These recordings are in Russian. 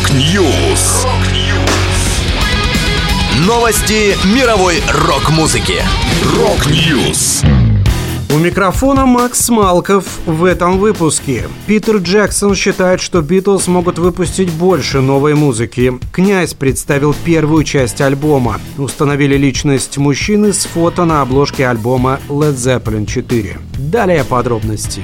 Rock News. Новости мировой рок-музыки. Rock News. У микрофона Макс Малков в этом выпуске. Питер Джексон считает, что Beatles могут выпустить больше новой музыки. Князь представил первую часть альбома. Установили личность мужчины с фото на обложке альбома Led Zeppelin 4. Далее подробности.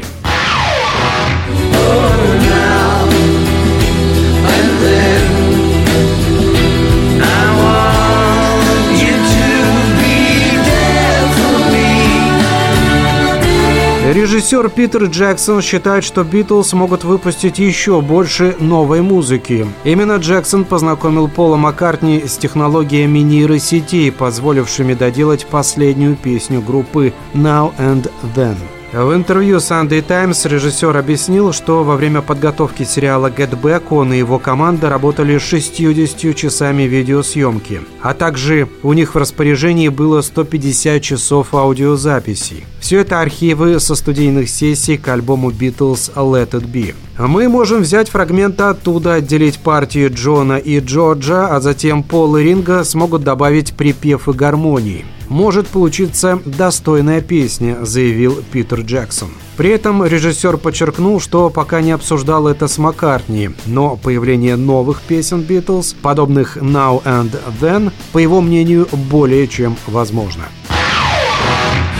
Режиссер Питер Джексон считает, что Битлз могут выпустить еще больше новой музыки. Именно Джексон познакомил Пола Маккартни с технологиями нейросетей, позволившими доделать последнюю песню группы «Now and Then». В интервью Sunday Times режиссер объяснил, что во время подготовки сериала Get Back он и его команда работали 60 часами видеосъемки, а также у них в распоряжении было 150 часов аудиозаписей. Все это архивы со студийных сессий к альбому Beatles Let It Be. Мы можем взять фрагменты оттуда, отделить партии Джона и Джорджа, а затем Пол и Ринга смогут добавить припев и гармонии может получиться достойная песня, заявил Питер Джексон. При этом режиссер подчеркнул, что пока не обсуждал это с Маккартни, но появление новых песен Битлз, подобных Now and Then, по его мнению, более чем возможно.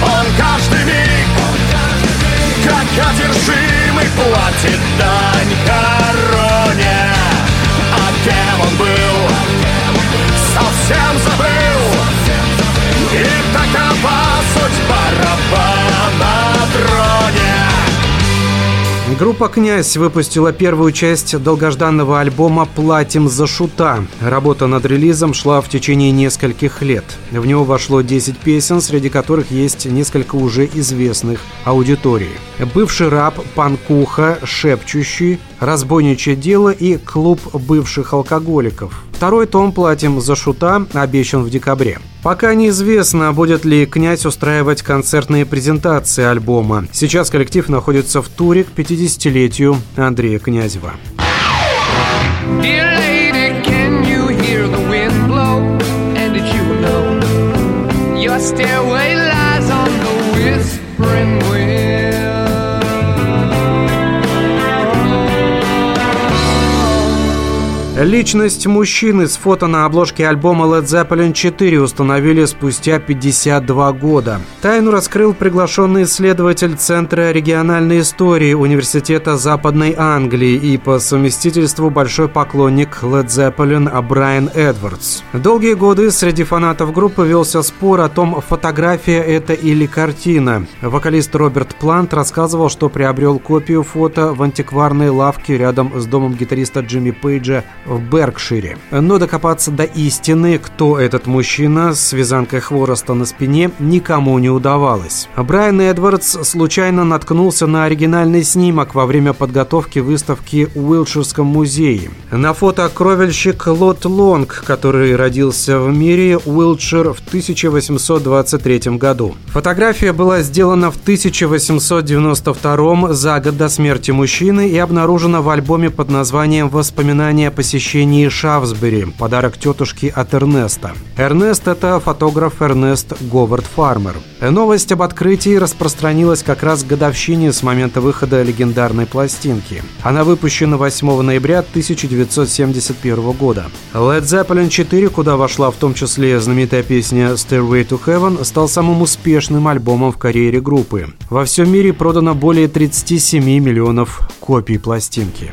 Он каждый миг, как одержимый, платит дань Группа «Князь» выпустила первую часть долгожданного альбома «Платим за шута». Работа над релизом шла в течение нескольких лет. В него вошло 10 песен, среди которых есть несколько уже известных аудитории. Бывший раб, панкуха, шепчущий, разбойничье дело и клуб бывших алкоголиков. Второй том «Платим за шута» обещан в декабре. Пока неизвестно, будет ли князь устраивать концертные презентации альбома. Сейчас коллектив находится в туре к 50-летию Андрея Князева. Личность мужчины с фото на обложке альбома Led Zeppelin 4 установили спустя 52 года. Тайну раскрыл приглашенный исследователь Центра региональной истории Университета Западной Англии и по совместительству большой поклонник Led Zeppelin Брайан Эдвардс. Долгие годы среди фанатов группы велся спор о том, фотография это или картина. Вокалист Роберт Плант рассказывал, что приобрел копию фото в антикварной лавке рядом с домом гитариста Джимми Пейджа Беркшире. Но докопаться до истины, кто этот мужчина с вязанкой хвороста на спине, никому не удавалось. Брайан Эдвардс случайно наткнулся на оригинальный снимок во время подготовки выставки в Уилтширском музее. На фото кровельщик Лот Лонг, который родился в мире Уилтшир в 1823 году. Фотография была сделана в 1892 за год до смерти мужчины и обнаружена в альбоме под названием «Воспоминания о посещении Шафсбери. Подарок тетушки от Эрнеста». Эрнест – это фотограф Эрнест Говард Фармер. Новость об открытии распространилась как раз к годовщине с момента выхода легендарной пластинки. Она выпущена 8 ноября 1971 года. Led Zeppelin 4, куда вошла в том числе знаменитая песня Stairway to Heaven, стал самым успешным альбомом в карьере группы. Во всем мире продано более 37 миллионов копий пластинки.